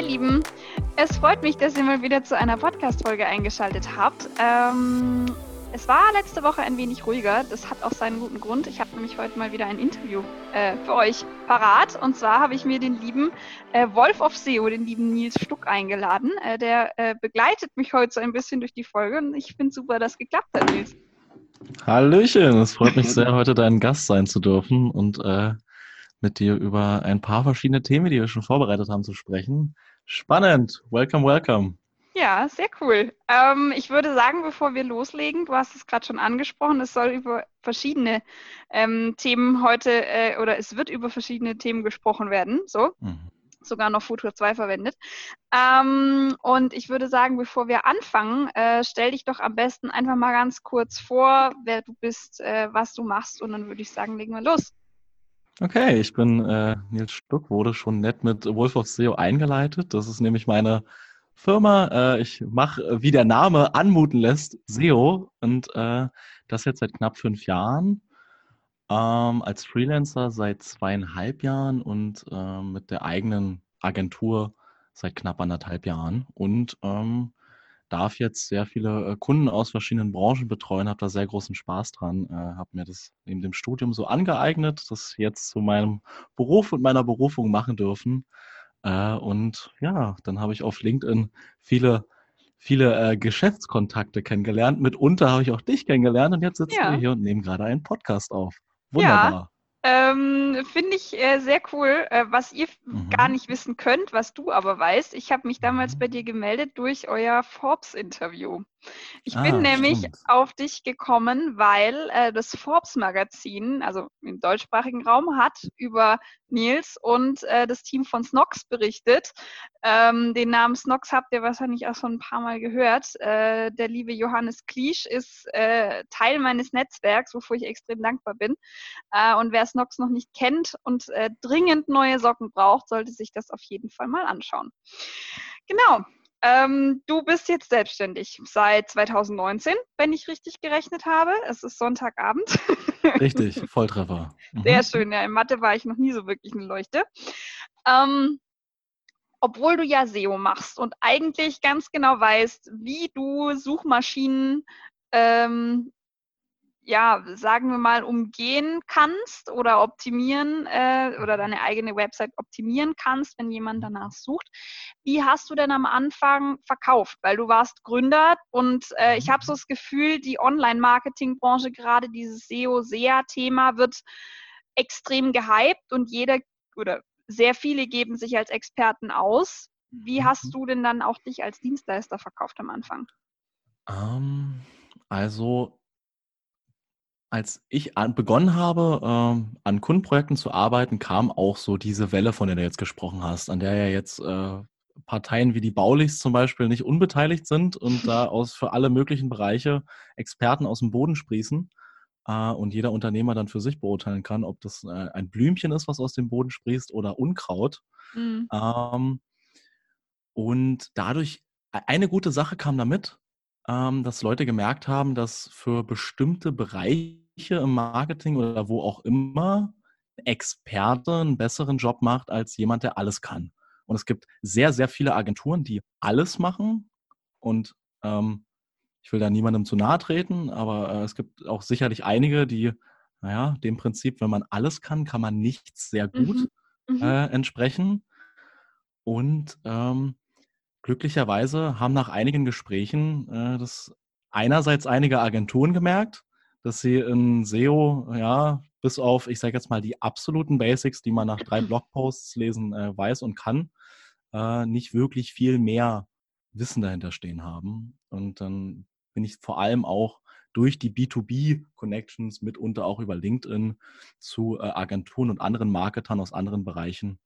Meine Lieben. Es freut mich, dass ihr mal wieder zu einer Podcast-Folge eingeschaltet habt. Ähm, es war letzte Woche ein wenig ruhiger. Das hat auch seinen guten Grund. Ich habe nämlich heute mal wieder ein Interview äh, für euch parat. Und zwar habe ich mir den lieben äh, Wolf of SEO, den lieben Nils Stuck, eingeladen. Äh, der äh, begleitet mich heute so ein bisschen durch die Folge. Und ich finde super, dass geklappt hat, Nils. Hallöchen, es freut mich sehr, heute dein Gast sein zu dürfen und äh, mit dir über ein paar verschiedene Themen, die wir schon vorbereitet haben, zu sprechen. Spannend. Welcome, welcome. Ja, sehr cool. Ähm, ich würde sagen, bevor wir loslegen, du hast es gerade schon angesprochen, es soll über verschiedene ähm, Themen heute äh, oder es wird über verschiedene Themen gesprochen werden. So. Mhm. Sogar noch Futur 2 verwendet. Ähm, und ich würde sagen, bevor wir anfangen, äh, stell dich doch am besten einfach mal ganz kurz vor, wer du bist, äh, was du machst, und dann würde ich sagen, legen wir los. Okay, ich bin äh, Nils Stuck, wurde schon nett mit Wolf of SEO eingeleitet. Das ist nämlich meine Firma. Äh, ich mache, äh, wie der Name anmuten lässt, SEO und äh, das jetzt seit knapp fünf Jahren. Ähm, als Freelancer seit zweieinhalb Jahren und äh, mit der eigenen Agentur seit knapp anderthalb Jahren. Und ähm, darf jetzt sehr viele äh, Kunden aus verschiedenen Branchen betreuen, habe da sehr großen Spaß dran, äh, habe mir das neben dem Studium so angeeignet, das jetzt zu meinem Beruf und meiner Berufung machen dürfen. Äh, und ja, dann habe ich auf LinkedIn viele viele äh, Geschäftskontakte kennengelernt. Mitunter habe ich auch dich kennengelernt und jetzt sitzen ja. wir hier und nehmen gerade einen Podcast auf. Wunderbar. Ja. Ähm, Finde ich äh, sehr cool, äh, was ihr mhm. gar nicht wissen könnt, was du aber weißt. Ich habe mich damals bei dir gemeldet durch euer Forbes-Interview. Ich ah, bin nämlich stimmt. auf dich gekommen, weil äh, das Forbes-Magazin, also im deutschsprachigen Raum, hat über Nils und äh, das Team von Snox berichtet. Ähm, den Namen Snox habt ihr wahrscheinlich auch schon ein paar Mal gehört. Äh, der liebe Johannes Kliesch ist äh, Teil meines Netzwerks, wofür ich extrem dankbar bin. Äh, und wer Snox noch nicht kennt und äh, dringend neue Socken braucht, sollte sich das auf jeden Fall mal anschauen. Genau, ähm, du bist jetzt selbstständig seit 2019, wenn ich richtig gerechnet habe. Es ist Sonntagabend. Richtig, Volltreffer. Mhm. Sehr schön. Ja, in Mathe war ich noch nie so wirklich eine Leuchte. Ähm, obwohl du ja SEO machst und eigentlich ganz genau weißt, wie du Suchmaschinen ähm, ja, sagen wir mal, umgehen kannst oder optimieren äh, oder deine eigene Website optimieren kannst, wenn jemand danach sucht. Wie hast du denn am Anfang verkauft? Weil du warst Gründer und äh, ich habe so das Gefühl, die Online-Marketing-Branche, gerade dieses SEO-SEA-Thema wird extrem gehypt und jeder oder sehr viele geben sich als Experten aus. Wie hast mhm. du denn dann auch dich als Dienstleister verkauft am Anfang? Um, ähm, also als ich an, begonnen habe, ähm, an Kundenprojekten zu arbeiten, kam auch so diese Welle, von der du jetzt gesprochen hast, an der ja jetzt äh, Parteien wie die Baulichs zum Beispiel nicht unbeteiligt sind und da aus für alle möglichen Bereiche Experten aus dem Boden sprießen äh, und jeder Unternehmer dann für sich beurteilen kann, ob das äh, ein Blümchen ist, was aus dem Boden sprießt oder Unkraut. Mhm. Ähm, und dadurch, e, eine gute Sache kam damit, ähm, dass Leute gemerkt haben, dass für bestimmte Bereiche im Marketing oder wo auch immer Experte einen besseren Job macht als jemand, der alles kann. Und es gibt sehr, sehr viele Agenturen, die alles machen. Und ähm, ich will da niemandem zu nahe treten, aber äh, es gibt auch sicherlich einige, die, naja, dem Prinzip, wenn man alles kann, kann man nichts sehr gut mhm. Mhm. Äh, entsprechen. Und ähm, glücklicherweise haben nach einigen Gesprächen äh, das einerseits einige Agenturen gemerkt, dass sie in SEO, ja, bis auf, ich sage jetzt mal, die absoluten Basics, die man nach drei Blogposts lesen äh, weiß und kann, äh, nicht wirklich viel mehr Wissen dahinter stehen haben. Und dann bin ich vor allem auch durch die B2B-Connections mitunter auch über LinkedIn zu äh, Agenturen und anderen Marketern aus anderen Bereichen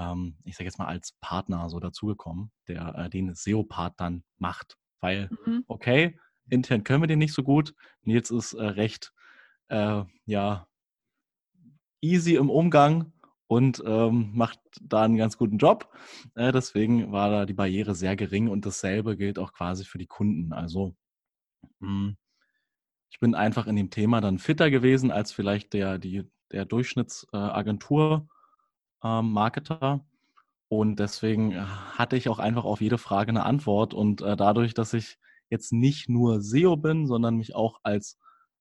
ähm, ich sage jetzt mal, als Partner so dazugekommen, der äh, den SEO-Part dann macht. Weil, mhm. okay, intern können wir den nicht so gut. Nils ist äh, recht, äh, ja, easy im Umgang und ähm, macht da einen ganz guten Job. Äh, deswegen war da die Barriere sehr gering und dasselbe gilt auch quasi für die Kunden. Also, mh, hm, ich bin einfach in dem Thema dann fitter gewesen als vielleicht der, die, der Durchschnittsagentur. Äh, ähm, Marketer Und deswegen äh, hatte ich auch einfach auf jede Frage eine Antwort. Und äh, dadurch, dass ich jetzt nicht nur SEO bin, sondern mich auch als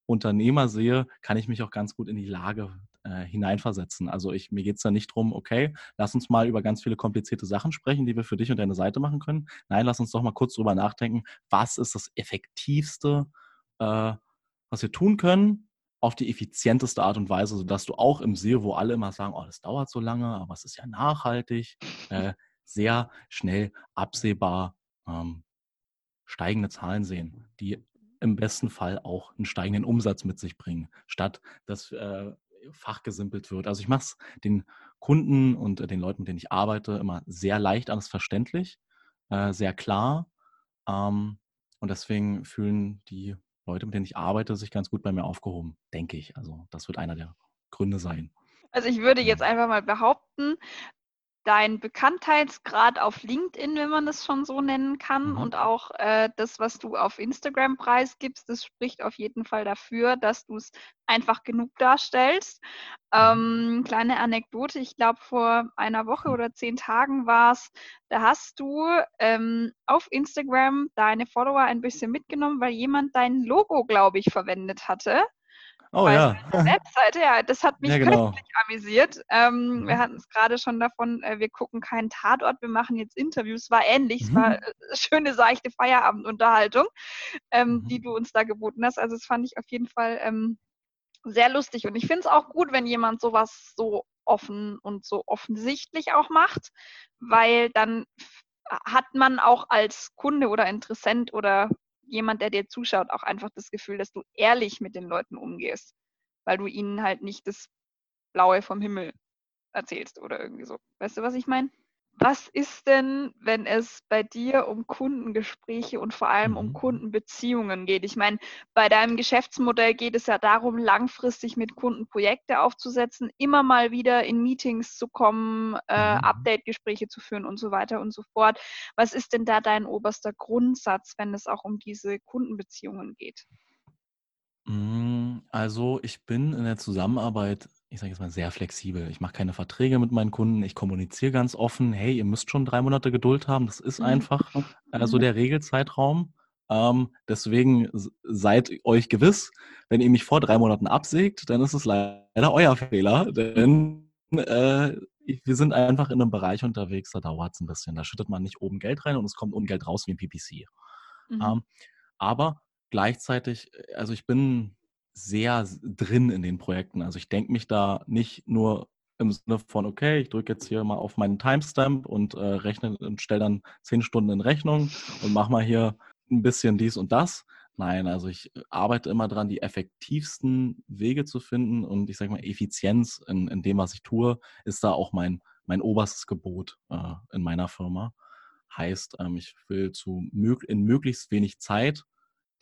Unternehmer sehe, kann ich mich auch ganz gut in die Lage äh, hineinversetzen. Also ich, mir geht es da nicht drum, okay, lass uns mal über ganz viele komplizierte Sachen sprechen, die wir für dich und deine Seite machen können. Nein, lass uns doch mal kurz drüber nachdenken, was ist das Effektivste, äh, was wir tun können, auf die effizienteste Art und Weise, sodass du auch im SEO, wo alle immer sagen, oh, das dauert so lange, aber es ist ja nachhaltig, äh, sehr schnell absehbar ähm, steigende Zahlen sehen, die im besten Fall auch einen steigenden Umsatz mit sich bringen, statt dass äh, fachgesimpelt wird. Also ich mache es den Kunden und äh, den Leuten, mit denen ich arbeite, immer sehr leicht alles verständlich, äh, sehr klar. Ähm, und deswegen fühlen die Leute, mit denen ich arbeite, sich ganz gut bei mir aufgehoben, denke ich. Also das wird einer der Gründe sein. Also ich würde jetzt einfach mal behaupten, dein Bekanntheitsgrad auf LinkedIn, wenn man das schon so nennen kann, mhm. und auch äh, das, was du auf Instagram preisgibst, das spricht auf jeden Fall dafür, dass du es einfach genug darstellst. Mhm. Ähm, kleine Anekdote, ich glaube, vor einer Woche mhm. oder zehn Tagen war es, da hast du ähm, auf Instagram deine Follower ein bisschen mitgenommen, weil jemand dein Logo, glaube ich, verwendet hatte. Oh ja. Webseite, ja, das hat mich ja, genau. köstlich amüsiert. Ähm, mhm. Wir hatten es gerade schon davon, äh, wir gucken keinen Tatort, wir machen jetzt Interviews. War ähnlich, mhm. es war äh, schöne, seichte Feierabendunterhaltung, ähm, mhm. die du uns da geboten hast. Also das fand ich auf jeden Fall ähm, sehr lustig. Und ich finde es auch gut, wenn jemand sowas so offen und so offensichtlich auch macht, weil dann hat man auch als Kunde oder Interessent oder jemand, der dir zuschaut, auch einfach das Gefühl, dass du ehrlich mit den Leuten umgehst, weil du ihnen halt nicht das Blaue vom Himmel erzählst oder irgendwie so. Weißt du, was ich meine? Was ist denn, wenn es bei dir um Kundengespräche und vor allem um mhm. Kundenbeziehungen geht? Ich meine, bei deinem Geschäftsmodell geht es ja darum, langfristig mit Kunden Projekte aufzusetzen, immer mal wieder in Meetings zu kommen, äh, mhm. Update-Gespräche zu führen und so weiter und so fort. Was ist denn da dein oberster Grundsatz, wenn es auch um diese Kundenbeziehungen geht? Mm, also ich bin in der Zusammenarbeit ich sage jetzt mal, sehr flexibel. Ich mache keine Verträge mit meinen Kunden. Ich kommuniziere ganz offen, hey, ihr müsst schon drei Monate Geduld haben. Das ist mhm. einfach äh, so der Regelzeitraum. Ähm, deswegen seid euch gewiss, wenn ihr mich vor drei Monaten absägt, dann ist es leider euer Fehler. Denn äh, wir sind einfach in einem Bereich unterwegs, da dauert es ein bisschen. Da schüttet man nicht oben Geld rein und es kommt unten Geld raus wie ein PPC. Mhm. Ähm, aber gleichzeitig, äh, also ich bin sehr drin in den Projekten. Also ich denke mich da nicht nur im Sinne von, okay, ich drücke jetzt hier mal auf meinen Timestamp und äh, rechne und stelle dann zehn Stunden in Rechnung und mache mal hier ein bisschen dies und das. Nein, also ich äh, arbeite immer dran, die effektivsten Wege zu finden und ich sage mal, Effizienz in, in dem, was ich tue, ist da auch mein, mein oberstes Gebot äh, in meiner Firma. Heißt, ähm, ich will zu in möglichst wenig Zeit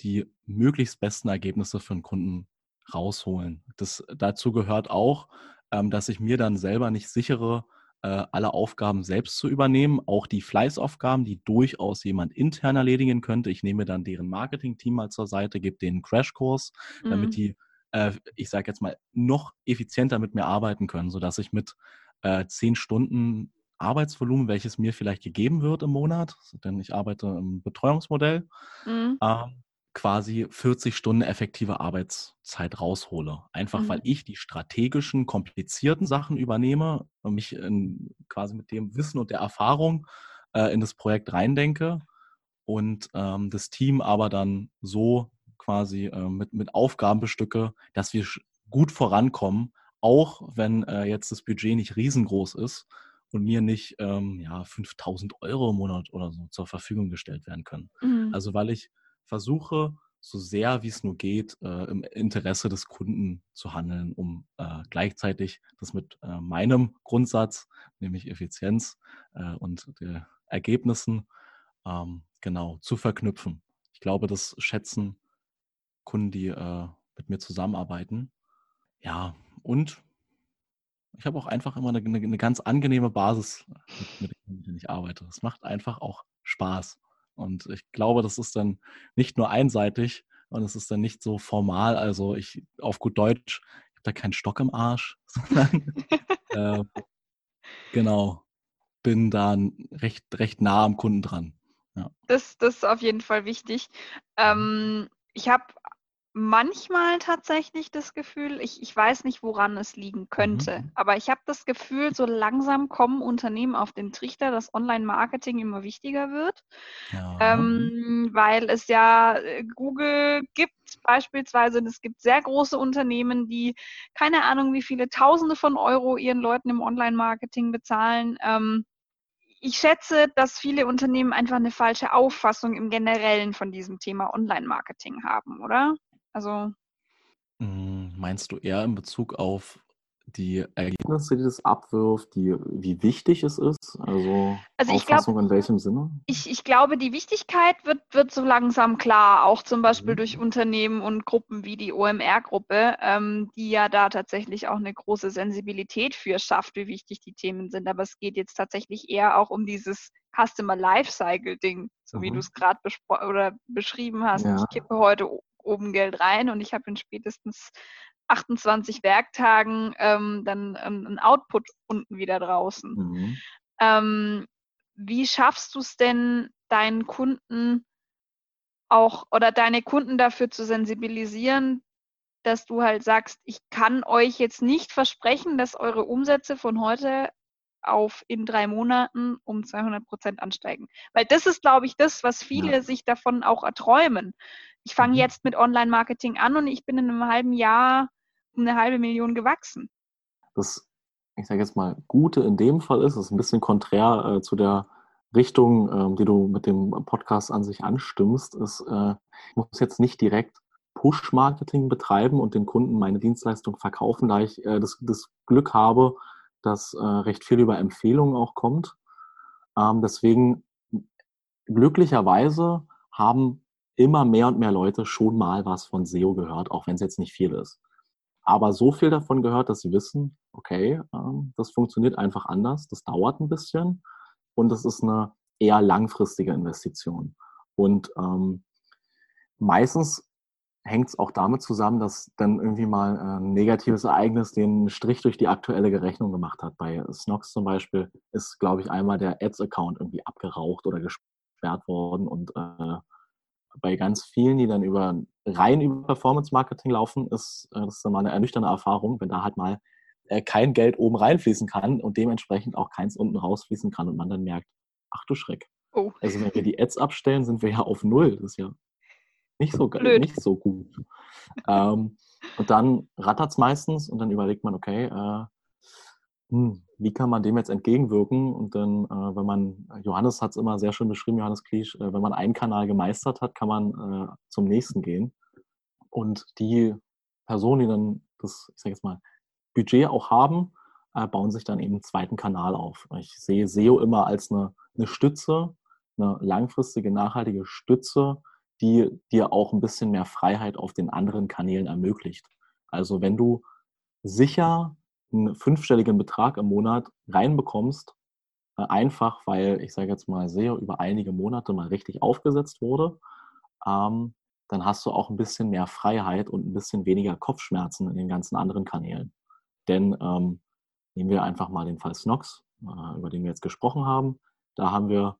die möglichst besten Ergebnisse für einen Kunden rausholen. Das, dazu gehört auch, ähm, dass ich mir dann selber nicht sichere, äh, alle Aufgaben selbst zu übernehmen, auch die Fleißaufgaben, die durchaus jemand intern erledigen könnte. Ich nehme dann deren Marketing-Team mal zur Seite, gebe denen einen Crashkurs, mhm. damit die, äh, ich sage jetzt mal, noch effizienter mit mir arbeiten können, sodass ich mit äh, zehn Stunden Arbeitsvolumen, welches mir vielleicht gegeben wird im Monat, denn ich arbeite im Betreuungsmodell, mhm. ähm, quasi 40 Stunden effektive Arbeitszeit raushole. Einfach mhm. weil ich die strategischen, komplizierten Sachen übernehme und mich in, quasi mit dem Wissen und der Erfahrung äh, in das Projekt reindenke und ähm, das Team aber dann so quasi äh, mit, mit Aufgaben bestücke, dass wir gut vorankommen, auch wenn äh, jetzt das Budget nicht riesengroß ist und mir nicht ähm, ja, 5000 Euro im Monat oder so zur Verfügung gestellt werden können. Mhm. Also weil ich versuche, so sehr wie es nur geht, äh, im Interesse des Kunden zu handeln, um äh, gleichzeitig das mit äh, meinem Grundsatz, nämlich Effizienz äh, und Ergebnissen, ähm, genau zu verknüpfen. Ich glaube, das schätzen Kunden, die äh, mit mir zusammenarbeiten. Ja, und ich habe auch einfach immer eine, eine, ganz angenehme Basis, mit, mit denen ich arbeite. Es macht einfach auch Spaß. Und ich glaube, das ist dann nicht nur einseitig und es ist dann nicht so formal. Also ich auf gut Deutsch, ich habe da keinen Stock im Arsch, sondern äh, genau, bin da recht, recht nah am Kunden dran. Ja. Das, das ist auf jeden Fall wichtig. Ähm, ich habe manchmal tatsächlich das Gefühl, ich, ich weiß nicht, woran es liegen könnte, mhm. aber ich habe das Gefühl, so langsam kommen Unternehmen auf den Trichter, dass Online-Marketing immer wichtiger wird, ja. ähm, weil es ja äh, Google gibt beispielsweise und es gibt sehr große Unternehmen, die keine Ahnung, wie viele Tausende von Euro ihren Leuten im Online-Marketing bezahlen. Ähm, ich schätze, dass viele Unternehmen einfach eine falsche Auffassung im Generellen von diesem Thema Online-Marketing haben, oder? Also. Hm, meinst du eher in Bezug auf die Ergebnisse, die das abwirft, die, wie wichtig es ist? Also, also Auffassung glaub, in welchem Sinne? Ich, ich glaube, die Wichtigkeit wird, wird so langsam klar, auch zum Beispiel mhm. durch Unternehmen und Gruppen wie die OMR-Gruppe, ähm, die ja da tatsächlich auch eine große Sensibilität für schafft, wie wichtig die Themen sind. Aber es geht jetzt tatsächlich eher auch um dieses Customer Lifecycle Ding, so mhm. wie du es gerade oder beschrieben hast. Ja. Ich kippe heute oben Geld rein und ich habe in spätestens 28 Werktagen ähm, dann ähm, ein Output unten wieder draußen. Mhm. Ähm, wie schaffst du es denn, deinen Kunden auch oder deine Kunden dafür zu sensibilisieren, dass du halt sagst, ich kann euch jetzt nicht versprechen, dass eure Umsätze von heute auf in drei Monaten um 200 Prozent ansteigen. Weil das ist, glaube ich, das, was viele ja. sich davon auch erträumen. Ich fange mhm. jetzt mit Online-Marketing an und ich bin in einem halben Jahr um eine halbe Million gewachsen. Das, ich sage jetzt mal, Gute in dem Fall ist, ist ein bisschen konträr äh, zu der Richtung, ähm, die du mit dem Podcast an sich anstimmst, ist, äh, ich muss jetzt nicht direkt Push-Marketing betreiben und den Kunden meine Dienstleistung verkaufen, da ich äh, das, das Glück habe, dass äh, recht viel über Empfehlungen auch kommt. Ähm, deswegen glücklicherweise haben immer mehr und mehr Leute schon mal was von SEO gehört, auch wenn es jetzt nicht viel ist. Aber so viel davon gehört, dass sie wissen, okay, ähm, das funktioniert einfach anders, das dauert ein bisschen und das ist eine eher langfristige Investition. Und ähm, meistens hängt es auch damit zusammen, dass dann irgendwie mal ein negatives Ereignis den Strich durch die aktuelle Rechnung gemacht hat. Bei Snox zum Beispiel ist, glaube ich, einmal der Ads-Account irgendwie abgeraucht oder gesperrt worden und äh, bei ganz vielen, die dann über rein über Performance Marketing laufen, ist äh, das ist mal eine ernüchternde Erfahrung, wenn da halt mal äh, kein Geld oben reinfließen kann und dementsprechend auch keins unten rausfließen kann und man dann merkt, ach du Schreck. Oh. Also wenn wir die Ads abstellen, sind wir ja auf null. Das ist ja nicht so Blöd. nicht so gut. ähm, und dann rattert es meistens und dann überlegt man, okay, äh, hm, wie kann man dem jetzt entgegenwirken? Und dann, äh, wenn man, Johannes hat es immer sehr schön beschrieben, Johannes Kliesch, äh, wenn man einen Kanal gemeistert hat, kann man äh, zum nächsten gehen. Und die Personen, die dann das, ich sage jetzt mal, Budget auch haben, äh, bauen sich dann eben einen zweiten Kanal auf. Ich sehe SEO immer als eine, eine Stütze, eine langfristige, nachhaltige Stütze, die dir auch ein bisschen mehr Freiheit auf den anderen Kanälen ermöglicht. Also wenn du sicher einen fünfstelligen Betrag im Monat reinbekommst, äh, einfach weil, ich sage jetzt mal, sehr über einige Monate mal richtig aufgesetzt wurde, ähm, dann hast du auch ein bisschen mehr Freiheit und ein bisschen weniger Kopfschmerzen in den ganzen anderen Kanälen. Denn ähm, nehmen wir einfach mal den Fall Snox, äh, über den wir jetzt gesprochen haben. Da haben wir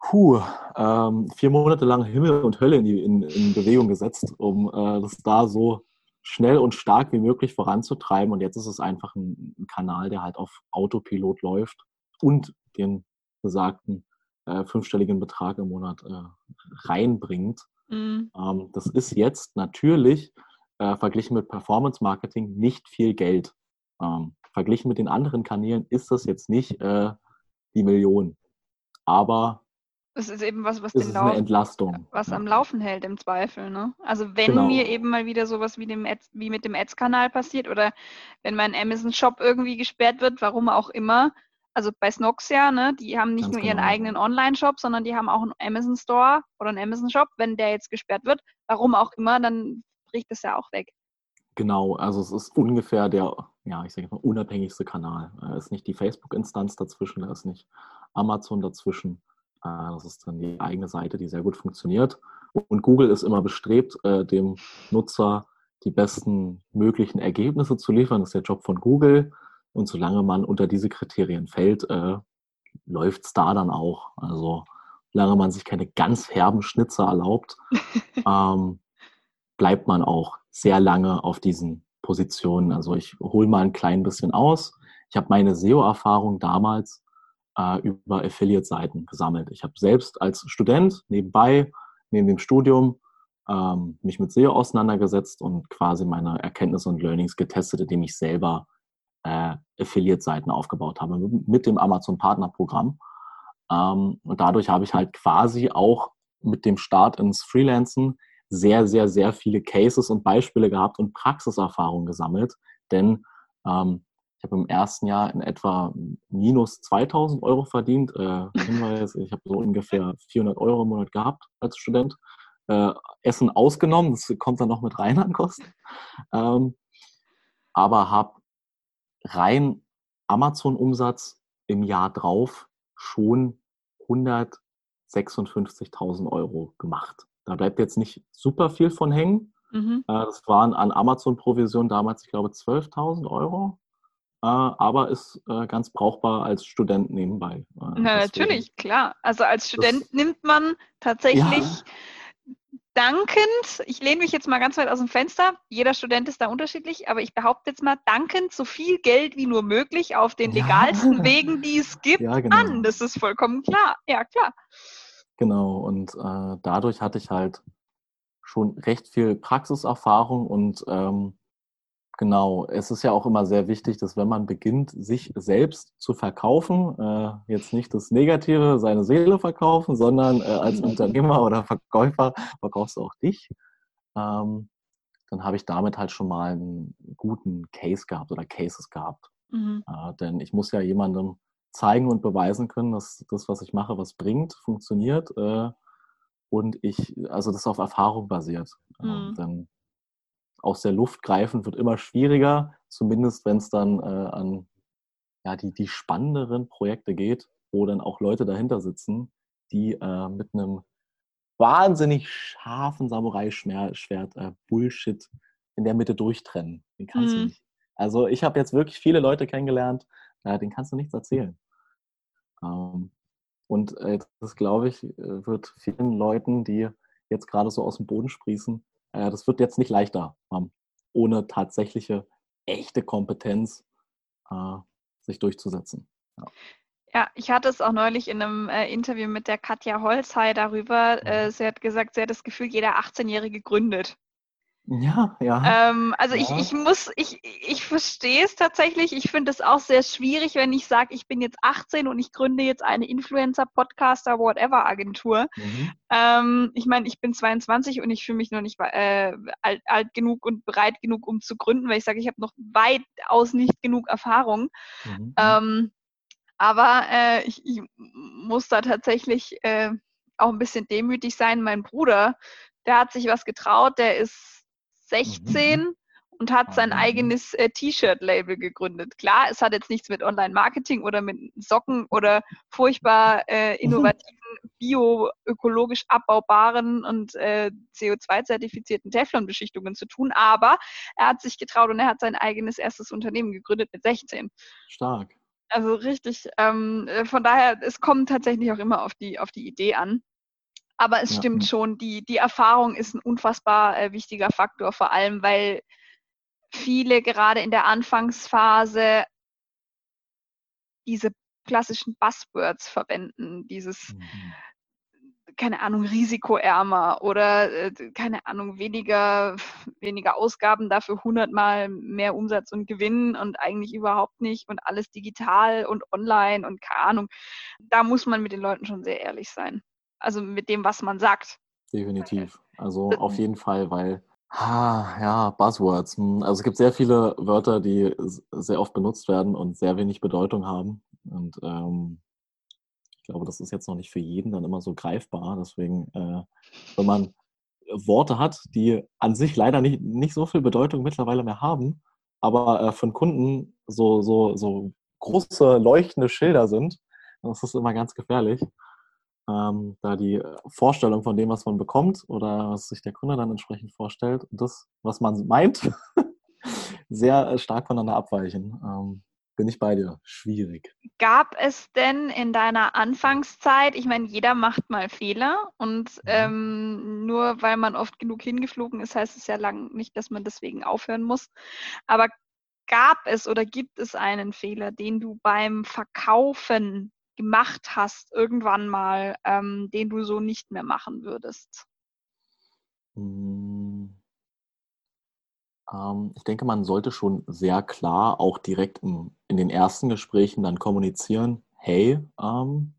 puh, ähm, vier Monate lang Himmel und Hölle in, die, in, in Bewegung gesetzt, um äh, das da so schnell und stark wie möglich voranzutreiben. Und jetzt ist es einfach ein, ein Kanal, der halt auf Autopilot läuft und den besagten äh, fünfstelligen Betrag im Monat äh, reinbringt. Mhm. Ähm, das ist jetzt natürlich äh, verglichen mit Performance Marketing nicht viel Geld. Ähm, verglichen mit den anderen Kanälen ist das jetzt nicht äh, die Million. Aber es ist eben was, was den Lauf, Entlastung. was ja. am Laufen hält im Zweifel. Ne? Also wenn genau. mir eben mal wieder sowas wie, dem Ads, wie mit dem Ads-Kanal passiert oder wenn mein Amazon-Shop irgendwie gesperrt wird, warum auch immer. Also bei Snox ja, ne, die haben nicht Ganz nur ihren genau. eigenen Online-Shop, sondern die haben auch einen Amazon-Store oder einen Amazon-Shop. Wenn der jetzt gesperrt wird, warum auch immer, dann bricht das ja auch weg. Genau, also es ist ungefähr der, ja, ich sage mal, unabhängigste Kanal. Es ist nicht die Facebook-Instanz dazwischen, da ist nicht Amazon dazwischen. Äh, das ist dann die eigene Seite, die sehr gut funktioniert. Und Google ist immer bestrebt, äh, dem Nutzer die besten möglichen Ergebnisse zu liefern. Das ist der Job von Google. Und solange man unter diese Kriterien fällt, äh, läuft es da dann auch. Also solange man sich keine ganz herben Schnitzer erlaubt, ähm, bleibt man auch sehr lange auf diesen Positionen. Also ich hole mal ein klein bisschen aus. Ich habe meine SEO-Erfahrung damals äh, über Affiliate-Seiten gesammelt. Ich habe selbst als Student nebenbei, neben dem Studium, ähm, mich mit SEO auseinandergesetzt und quasi meine Erkenntnisse und Learnings getestet, indem ich selber äh, Affiliate-Seiten aufgebaut habe mit dem Amazon-Partner-Programm. Ähm, und dadurch habe ich halt quasi auch mit dem Start ins Freelancen sehr, sehr, sehr viele Cases und Beispiele gehabt und Praxiserfahrung gesammelt. Denn ähm, habe im ersten Jahr in etwa minus 2000 Euro verdient. Äh, Hinweis, ich habe so ungefähr 400 Euro im Monat gehabt als Student. Äh, Essen ausgenommen, das kommt dann noch mit rein an Kosten. Ähm, aber habe rein Amazon-Umsatz im Jahr drauf schon 156.000 Euro gemacht. Da bleibt jetzt nicht super viel von hängen. Mhm. Äh, das waren an Amazon-Provision damals, ich glaube, 12.000 Euro. Äh, aber ist äh, ganz brauchbar als Student nebenbei. Na, Deswegen. natürlich, klar. Also als Student nimmt man tatsächlich ja. dankend, ich lehne mich jetzt mal ganz weit aus dem Fenster, jeder Student ist da unterschiedlich, aber ich behaupte jetzt mal dankend so viel Geld wie nur möglich auf den legalsten ja. Wegen, die es gibt, ja, genau. an. Das ist vollkommen klar. Ja, klar. Genau, und äh, dadurch hatte ich halt schon recht viel Praxiserfahrung und ähm, genau, es ist ja auch immer sehr wichtig, dass wenn man beginnt, sich selbst zu verkaufen, äh, jetzt nicht das Negative, seine Seele verkaufen, sondern äh, als Unternehmer oder Verkäufer verkaufst du auch dich. Ähm, dann habe ich damit halt schon mal einen guten Case gehabt oder Cases gehabt. Mhm. Äh, denn ich muss ja jemandem zeigen und beweisen können, dass das, was ich mache, was bringt, funktioniert. Äh, und ich, also das auf Erfahrung basiert. Ähm, mhm. denn aus der Luft greifen wird immer schwieriger, zumindest wenn es dann äh, an ja, die, die spannenderen Projekte geht, wo dann auch Leute dahinter sitzen, die äh, mit einem wahnsinnig scharfen Samurai-Schwert äh, Bullshit in der Mitte durchtrennen. Den kannst mhm. du nicht. Also ich habe jetzt wirklich viele Leute kennengelernt, äh, den kannst du nichts erzählen. Ähm, und äh, das, glaube ich, äh, wird vielen Leuten, die jetzt gerade so aus dem Boden sprießen, äh, das wird jetzt nicht leichter, ähm, ohne tatsächliche, echte Kompetenz äh, sich durchzusetzen. Ja. Ja, ich hatte es auch neulich in einem äh, Interview mit der Katja Holzhey darüber. Äh, sie hat gesagt, sie hat das Gefühl, jeder 18-Jährige gründet. Ja, ja. Ähm, also ja. Ich, ich muss, ich, ich verstehe es tatsächlich. Ich finde es auch sehr schwierig, wenn ich sage, ich bin jetzt 18 und ich gründe jetzt eine Influencer, Podcaster, whatever Agentur. Mhm. Ähm, ich meine, ich bin 22 und ich fühle mich noch nicht äh, alt, alt genug und bereit genug, um zu gründen, weil ich sage, ich habe noch weitaus nicht genug Erfahrung. Mhm. Ähm, aber äh, ich, ich, muss da tatsächlich äh, auch ein bisschen demütig sein. Mein Bruder, der hat sich was getraut, der ist 16 mhm. und hat sein ah, eigenes äh, T-Shirt-Label gegründet. Klar, es hat jetzt nichts mit Online-Marketing oder mit Socken oder furchtbar äh, innovativen, bio-ökologisch abbaubaren und äh, CO2-zertifizierten Teflon-Beschichtungen zu tun, aber er hat sich getraut und er hat sein eigenes erstes Unternehmen gegründet mit 16. Stark. Also richtig. Ähm, äh, von daher, es kommt tatsächlich auch immer auf die, auf die Idee an. Aber es ja. stimmt schon, die, die Erfahrung ist ein unfassbar äh, wichtiger Faktor, vor allem weil viele gerade in der Anfangsphase diese klassischen Buzzwords verwenden, dieses, mhm. keine Ahnung, risikoärmer oder, äh, keine Ahnung, weniger, weniger Ausgaben, dafür hundertmal mehr Umsatz und Gewinn und eigentlich überhaupt nicht und alles digital und online und keine Ahnung. Da muss man mit den Leuten schon sehr ehrlich sein. Also mit dem, was man sagt. Definitiv. Also auf jeden Fall, weil, ah, ja, Buzzwords. Hm, also es gibt sehr viele Wörter, die sehr oft benutzt werden und sehr wenig Bedeutung haben. Und ähm, ich glaube, das ist jetzt noch nicht für jeden dann immer so greifbar. Deswegen, äh, wenn man Worte hat, die an sich leider nicht, nicht so viel Bedeutung mittlerweile mehr haben, aber äh, von Kunden so, so, so große leuchtende Schilder sind, das ist immer ganz gefährlich ähm, da die äh, Vorstellung von dem, was man bekommt oder was sich der Kunde dann entsprechend vorstellt und das, was man meint, sehr äh, stark voneinander abweichen. Ähm, bin ich bei dir. Schwierig. Gab es denn in deiner Anfangszeit, ich meine, jeder macht mal Fehler und mhm. ähm, nur weil man oft genug hingeflogen ist, heißt es ja lang nicht, dass man deswegen aufhören muss. Aber gab es oder gibt es einen Fehler, den du beim Verkaufen gemacht hast, irgendwann mal, ähm, den du so nicht mehr machen würdest? Hm. Ähm, ich denke, man sollte schon sehr klar auch direkt in, in den ersten Gesprächen dann kommunizieren, hey, ähm,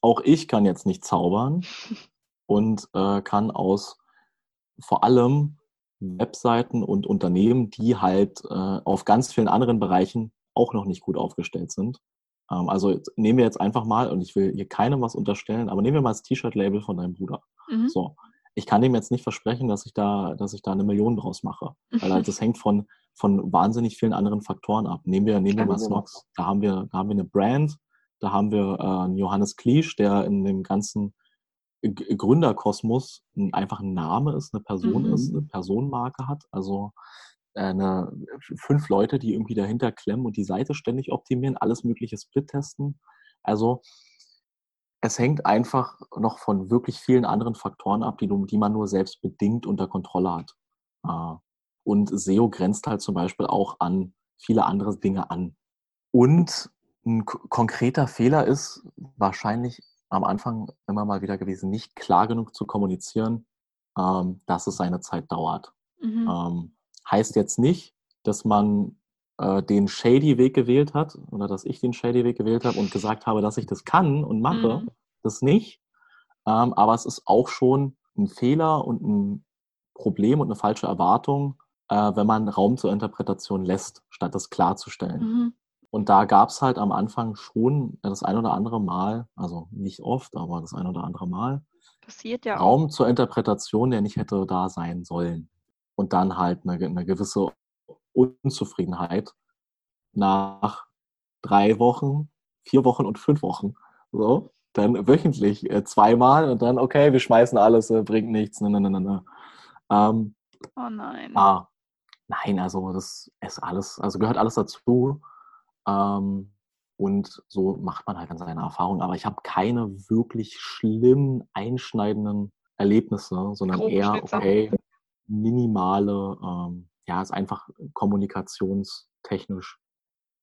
auch ich kann jetzt nicht zaubern und äh, kann aus vor allem Webseiten und Unternehmen, die halt äh, auf ganz vielen anderen Bereichen auch noch nicht gut aufgestellt sind. Ähm, also nehmen wir jetzt einfach mal, und ich will hier keinem was unterstellen, aber nehmen wir mal das T-Shirt-Label von deinem Bruder. Mhm. So, ich kann dem jetzt nicht versprechen, dass ich da, dass ich da eine Million draus mache. Weil halt, das hängt von, von wahnsinnig vielen anderen Faktoren ab. Nehmen wir, nehmen wir mal Snox. Da haben wir, da haben wir eine Brand, da haben wir äh, einen Johannes Kliesch, der in dem ganzen Gründerkosmos einfach ein Name ist, eine Person mhm. ist, eine Personenmarke hat. Also eine, fünf Leute, die irgendwie dahinter klemmen und die Seite ständig optimieren, alles mögliche Split testen. Also es hängt einfach noch von wirklich vielen anderen Faktoren ab, die, die man nur selbst bedingt unter Kontrolle hat. Ah, und SEO grenzt halt zum Beispiel auch an viele andere Dinge an. Und ein konkreter Fehler ist wahrscheinlich am Anfang immer mal wieder gewesen, nicht klar genug zu kommunizieren, ähm, dass es seine Zeit dauert. Mhm. Ähm, heißt jetzt nicht, dass man äh, den shady Weg gewählt hat oder dass ich den shady Weg gewählt habe und gesagt habe, dass ich das kann und mache, mhm. das nicht. Ähm, aber es ist auch schon ein Fehler und ein Problem und eine falsche Erwartung, äh, wenn man Raum zur Interpretation lässt, statt das klarzustellen. Mhm. Und da gab es halt am Anfang schon das ein oder andere Mal, also nicht oft, aber das ein oder andere Mal, Passiert ja Raum auch. zur Interpretation, der nicht hätte da sein sollen. Und dann halt eine, eine gewisse Unzufriedenheit nach drei Wochen, vier Wochen und fünf Wochen. So, dann wöchentlich äh, zweimal und dann, okay, wir schmeißen alles, äh, bringt nichts. Ne, ne, ne, ne. Ähm, oh nein. Ah, nein, also das ist alles, also gehört alles dazu. Ähm, und so macht man halt dann seine Erfahrungen. Aber ich habe keine wirklich schlimmen, einschneidenden Erlebnisse, sondern eher, okay, minimale, ähm, ja, ist einfach kommunikationstechnisch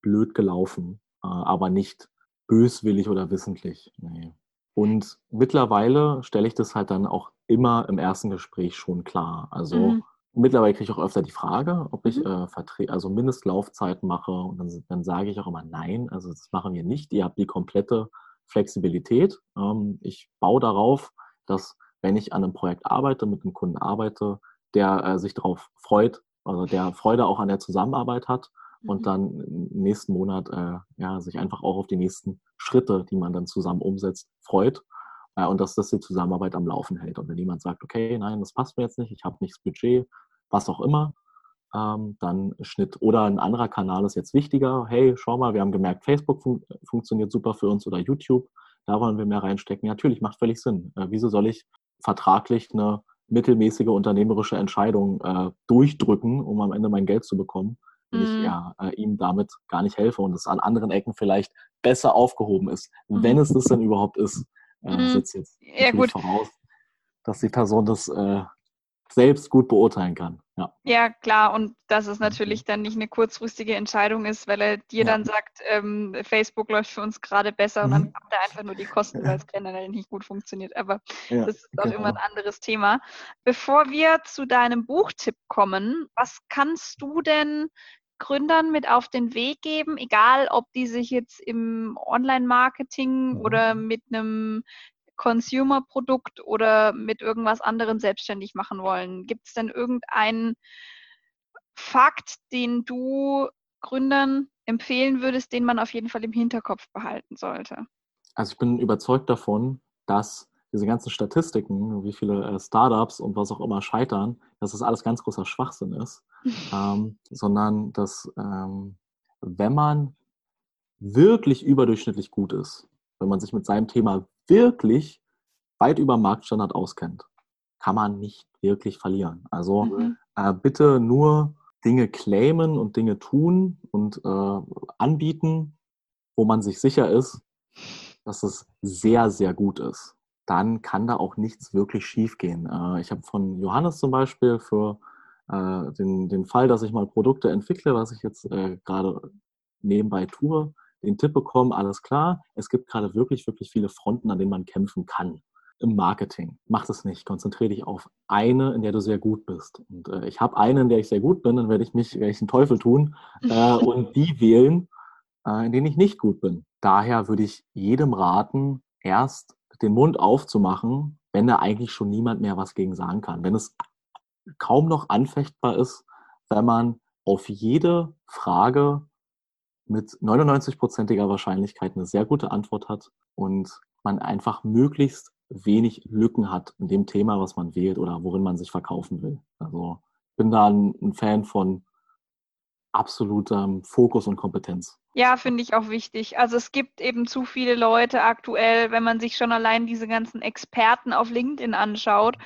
blöd gelaufen, äh, aber nicht böswillig oder wissentlich. Nee. Und mittlerweile stelle ich das halt dann auch immer im ersten Gespräch schon klar. Also mhm. mittlerweile kriege ich auch öfter die Frage, ob ich mhm. äh, also Mindestlaufzeiten mache. Und dann, dann sage ich auch immer nein, also das machen wir nicht. Ihr habt die komplette Flexibilität. Ähm, ich baue darauf, dass wenn ich an einem Projekt arbeite, mit einem Kunden arbeite, der äh, sich darauf freut, also der Freude auch an der Zusammenarbeit hat und mhm. dann im nächsten Monat äh, ja, sich einfach auch auf die nächsten Schritte, die man dann zusammen umsetzt, freut äh, und dass das die Zusammenarbeit am Laufen hält. Und wenn jemand sagt, okay, nein, das passt mir jetzt nicht, ich habe nicht das Budget, was auch immer, ähm, dann Schnitt. Oder ein anderer Kanal ist jetzt wichtiger. Hey, schau mal, wir haben gemerkt, Facebook fun funktioniert super für uns oder YouTube. Da wollen wir mehr reinstecken. Ja, natürlich, macht völlig Sinn. Äh, wieso soll ich vertraglich eine mittelmäßige unternehmerische Entscheidung äh, durchdrücken, um am Ende mein Geld zu bekommen? wenn ich mhm. ja, äh, ihm damit gar nicht helfe und es an anderen Ecken vielleicht besser aufgehoben ist. Mhm. Wenn es das denn überhaupt ist, äh, mhm. sitzt jetzt ja, gut. voraus, dass die Person das äh, selbst gut beurteilen kann. Ja. ja, klar. Und dass es natürlich dann nicht eine kurzfristige Entscheidung ist, weil er dir ja. dann sagt, ähm, Facebook läuft für uns gerade besser und dann mhm. hat er einfach nur die Kosten, weil es generell nicht gut funktioniert. Aber ja, das ist auch genau. immer ein anderes Thema. Bevor wir zu deinem Buchtipp kommen, was kannst du denn Gründern mit auf den Weg geben, egal ob die sich jetzt im Online-Marketing mhm. oder mit einem Consumer-Produkt oder mit irgendwas anderem selbstständig machen wollen? Gibt es denn irgendeinen Fakt, den du Gründern empfehlen würdest, den man auf jeden Fall im Hinterkopf behalten sollte? Also ich bin überzeugt davon, dass diese ganzen Statistiken, wie viele äh, Startups und was auch immer scheitern, dass das alles ganz großer Schwachsinn ist, ähm, sondern dass ähm, wenn man wirklich überdurchschnittlich gut ist, wenn man sich mit seinem Thema wirklich weit über Marktstandard auskennt, kann man nicht wirklich verlieren. Also mhm. äh, bitte nur Dinge claimen und Dinge tun und äh, anbieten, wo man sich sicher ist, dass es sehr, sehr gut ist, dann kann da auch nichts wirklich schiefgehen. Äh, ich habe von Johannes zum Beispiel für äh, den, den Fall, dass ich mal Produkte entwickle, was ich jetzt äh, gerade nebenbei tue, den Tipp bekommen, alles klar, es gibt gerade wirklich, wirklich viele Fronten, an denen man kämpfen kann im Marketing. Mach das nicht. Konzentriere dich auf eine, in der du sehr gut bist. Und äh, ich habe eine, in der ich sehr gut bin, dann werde ich mich, werde ich den Teufel tun äh, und die wählen, äh, in denen ich nicht gut bin. Daher würde ich jedem raten, erst den Mund aufzumachen, wenn da eigentlich schon niemand mehr was gegen sagen kann. Wenn es kaum noch anfechtbar ist, wenn man auf jede Frage mit 99-prozentiger Wahrscheinlichkeit eine sehr gute Antwort hat und man einfach möglichst wenig Lücken hat in dem Thema, was man wählt oder worin man sich verkaufen will. Also bin da ein, Fan von absolutem Fokus und Kompetenz. Ja, finde ich auch wichtig. Also es gibt eben zu viele Leute aktuell, wenn man sich schon allein diese ganzen Experten auf LinkedIn anschaut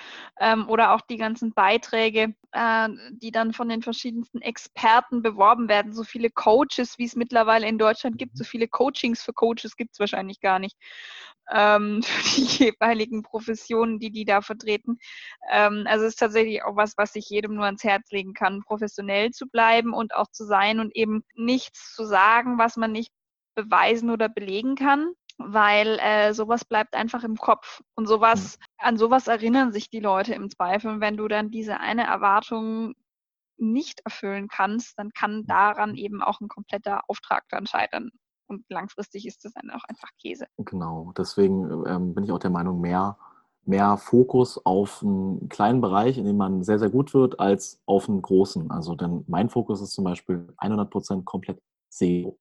ähm, oder auch die ganzen Beiträge, äh, die dann von den verschiedensten Experten beworben werden. So viele Coaches, wie es mittlerweile in Deutschland gibt, so viele Coachings für Coaches gibt es wahrscheinlich gar nicht ähm, für die jeweiligen Professionen, die die da vertreten. Ähm, also es ist tatsächlich auch was, was ich jedem nur ans Herz legen kann, professionell zu bleiben und auch zu sein und eben nichts zu sagen, was man nicht beweisen oder belegen kann, weil äh, sowas bleibt einfach im Kopf und sowas mhm. an sowas erinnern sich die Leute im Zweifel. Und wenn du dann diese eine Erwartung nicht erfüllen kannst, dann kann daran eben auch ein kompletter Auftrag dann scheitern. Und langfristig ist das dann auch einfach Käse. Genau, deswegen ähm, bin ich auch der Meinung, mehr, mehr Fokus auf einen kleinen Bereich, in dem man sehr, sehr gut wird, als auf einen großen. Also denn mein Fokus ist zum Beispiel 100% komplett SEO.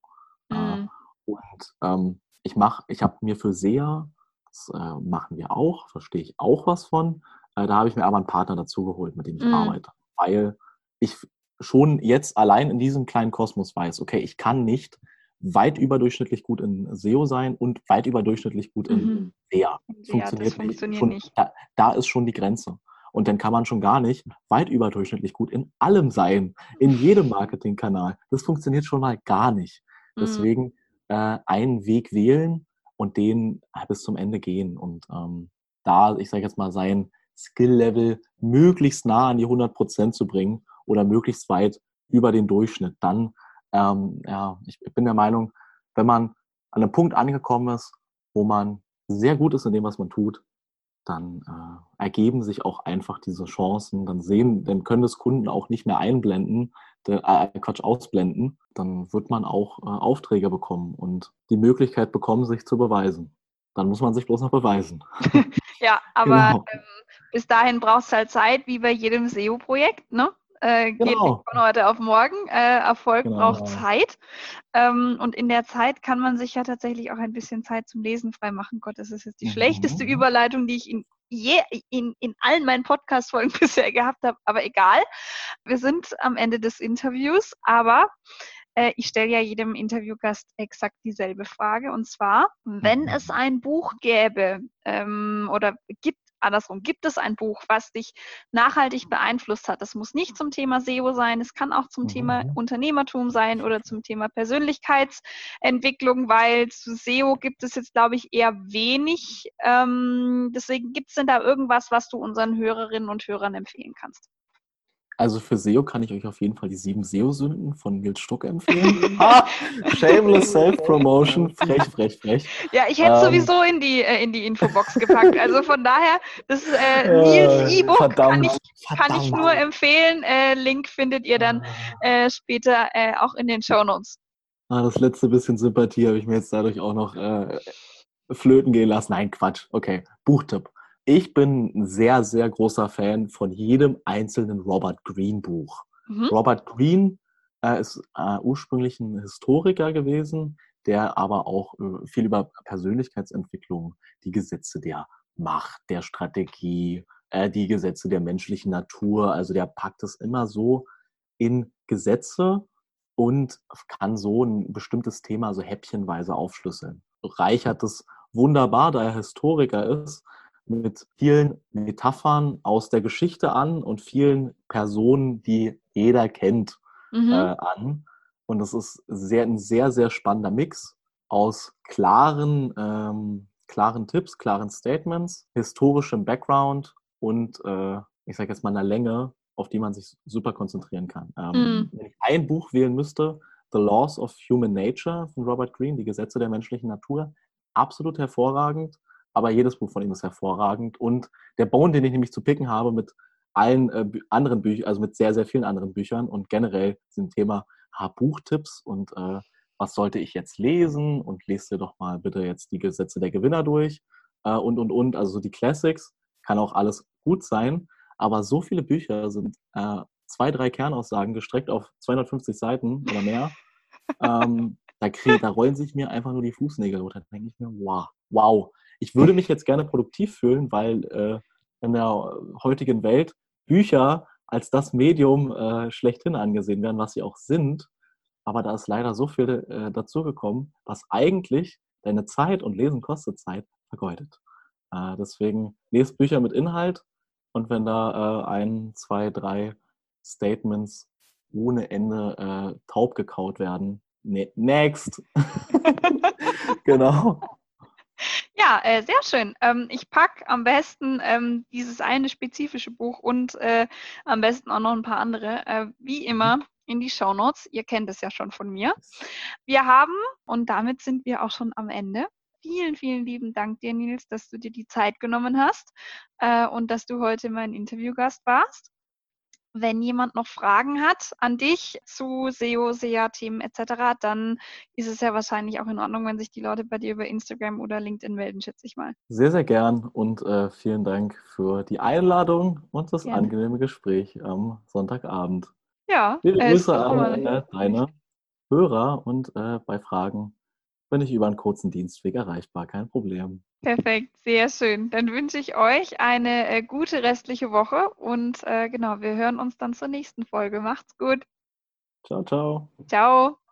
Mhm. und ähm, ich mache, ich habe mir für SEA, das äh, machen wir auch, verstehe ich auch was von, äh, da habe ich mir aber einen Partner dazu geholt, mit dem ich mhm. arbeite, weil ich schon jetzt allein in diesem kleinen Kosmos weiß, okay, ich kann nicht weit überdurchschnittlich gut in SEO sein und weit überdurchschnittlich gut in mhm. SEA. Funktioniert, ja, funktioniert schon, nicht. Da, da, ist schon die Grenze. Und dann kann man schon gar nicht weit überdurchschnittlich gut in allem sein, in jedem Marketingkanal. Das funktioniert schon mal gar nicht. Mhm. Deswegen äh, einen Weg wählen und den äh, bis zum Ende gehen. Und ähm, da, ich sage jetzt mal, sein Skill-Level möglichst nah an die 100 Prozent zu bringen oder möglichst weit über den Durchschnitt. Dann ähm, ja, ich bin der Meinung, wenn man an einem Punkt angekommen ist, wo man sehr gut ist in dem, was man tut, dann äh, ergeben sich auch einfach diese Chancen. Dann sehen, dann können das Kunden auch nicht mehr einblenden, äh, Quatsch, ausblenden. Dann wird man auch äh, Aufträge bekommen und die Möglichkeit bekommen, sich zu beweisen. Dann muss man sich bloß noch beweisen. ja, aber genau. ähm, bis dahin braucht es halt Zeit, wie bei jedem SEO-Projekt, ne? Äh, genau. Geht nicht von heute auf morgen. Äh, Erfolg genau. braucht Zeit. Ähm, und in der Zeit kann man sich ja tatsächlich auch ein bisschen Zeit zum Lesen freimachen. Gott, das ist jetzt die mhm. schlechteste Überleitung, die ich in, je, in, in allen meinen Podcast-Folgen bisher gehabt habe. Aber egal. Wir sind am Ende des Interviews. Aber äh, ich stelle ja jedem Interviewgast exakt dieselbe Frage. Und zwar, wenn mhm. es ein Buch gäbe ähm, oder gibt, andersrum, gibt es ein Buch, was dich nachhaltig beeinflusst hat? Das muss nicht zum Thema SEO sein, es kann auch zum mhm. Thema Unternehmertum sein oder zum Thema Persönlichkeitsentwicklung, weil zu SEO gibt es jetzt, glaube ich, eher wenig. Ähm, deswegen gibt es denn da irgendwas, was du unseren Hörerinnen und Hörern empfehlen kannst? Also für SEO kann ich euch auf jeden Fall die sieben SEO-Sünden von Nils Stuck empfehlen. ah, shameless Self-Promotion, frech, frech, frech. Ja, ich hätte ähm, sowieso in die, äh, in die Infobox gepackt. Also von daher, das äh, Nils äh, E-Book kann, ich, kann ich nur empfehlen. Äh, Link findet ihr dann äh, später äh, auch in den Show Notes. Ah, das letzte bisschen Sympathie habe ich mir jetzt dadurch auch noch äh, flöten gehen lassen. Nein, Quatsch. Okay, Buchtipp. Ich bin ein sehr, sehr großer Fan von jedem einzelnen Robert Greene Buch. Mhm. Robert Greene äh, ist äh, ursprünglich ein Historiker gewesen, der aber auch äh, viel über Persönlichkeitsentwicklung, die Gesetze der Macht, der Strategie, äh, die Gesetze der menschlichen Natur, also der packt es immer so in Gesetze und kann so ein bestimmtes Thema so häppchenweise aufschlüsseln. Reichert es wunderbar, da er Historiker ist, mit vielen Metaphern aus der Geschichte an und vielen Personen, die jeder kennt. mhm. äh, an. Und das ist sehr, ein sehr, sehr spannender Mix aus klaren, ähm, klaren Tipps, klaren Statements, historischem Background und äh, ich sage jetzt mal einer Länge, auf die man sich super konzentrieren kann. Ähm, mhm. Wenn ich ein Buch wählen müsste, The Laws of Human Nature von Robert Greene, die Gesetze der menschlichen Natur, absolut hervorragend, aber jedes Buch von ihm ist hervorragend. Und der Bone, den ich nämlich zu picken habe mit allen äh, anderen Büchern, also mit sehr, sehr vielen anderen Büchern und generell zum Thema Buchtipps und äh, was sollte ich jetzt lesen und lest dir doch mal bitte jetzt die Gesetze der Gewinner durch äh, und, und, und. Also so die Classics kann auch alles gut sein, aber so viele Bücher sind äh, zwei, drei Kernaussagen gestreckt auf 250 Seiten oder mehr. ähm, da, krieg, da rollen sich mir einfach nur die Fußnägel runter. Da denke ich mir, wow, wow. Ich würde mich jetzt gerne produktiv fühlen, weil äh, in der heutigen Welt Bücher als das Medium äh, schlechthin angesehen werden, was sie auch sind. Aber da ist leider so viel äh, dazugekommen, was eigentlich deine Zeit und Lesen kostet Zeit vergeudet. Äh, deswegen lest Bücher mit Inhalt und wenn da äh, ein, zwei, drei Statements ohne Ende äh, taub gekaut werden, ne next. genau. Ja, äh, sehr schön. Ähm, ich packe am besten ähm, dieses eine spezifische Buch und äh, am besten auch noch ein paar andere, äh, wie immer, in die Show Notes. Ihr kennt es ja schon von mir. Wir haben, und damit sind wir auch schon am Ende. Vielen, vielen lieben Dank dir, Nils, dass du dir die Zeit genommen hast äh, und dass du heute mein Interviewgast warst. Wenn jemand noch Fragen hat an dich zu SEO, SEA-Themen etc., dann ist es ja wahrscheinlich auch in Ordnung, wenn sich die Leute bei dir über Instagram oder LinkedIn melden, schätze ich mal. Sehr, sehr gern und äh, vielen Dank für die Einladung und das Gerne. angenehme Gespräch am Sonntagabend. Ja. Viele Grüße an äh, deine Hörer und äh, bei Fragen bin ich über einen kurzen Dienstweg erreichbar, kein Problem. Perfekt, sehr schön. Dann wünsche ich euch eine äh, gute restliche Woche und äh, genau, wir hören uns dann zur nächsten Folge. Macht's gut. Ciao, ciao. Ciao.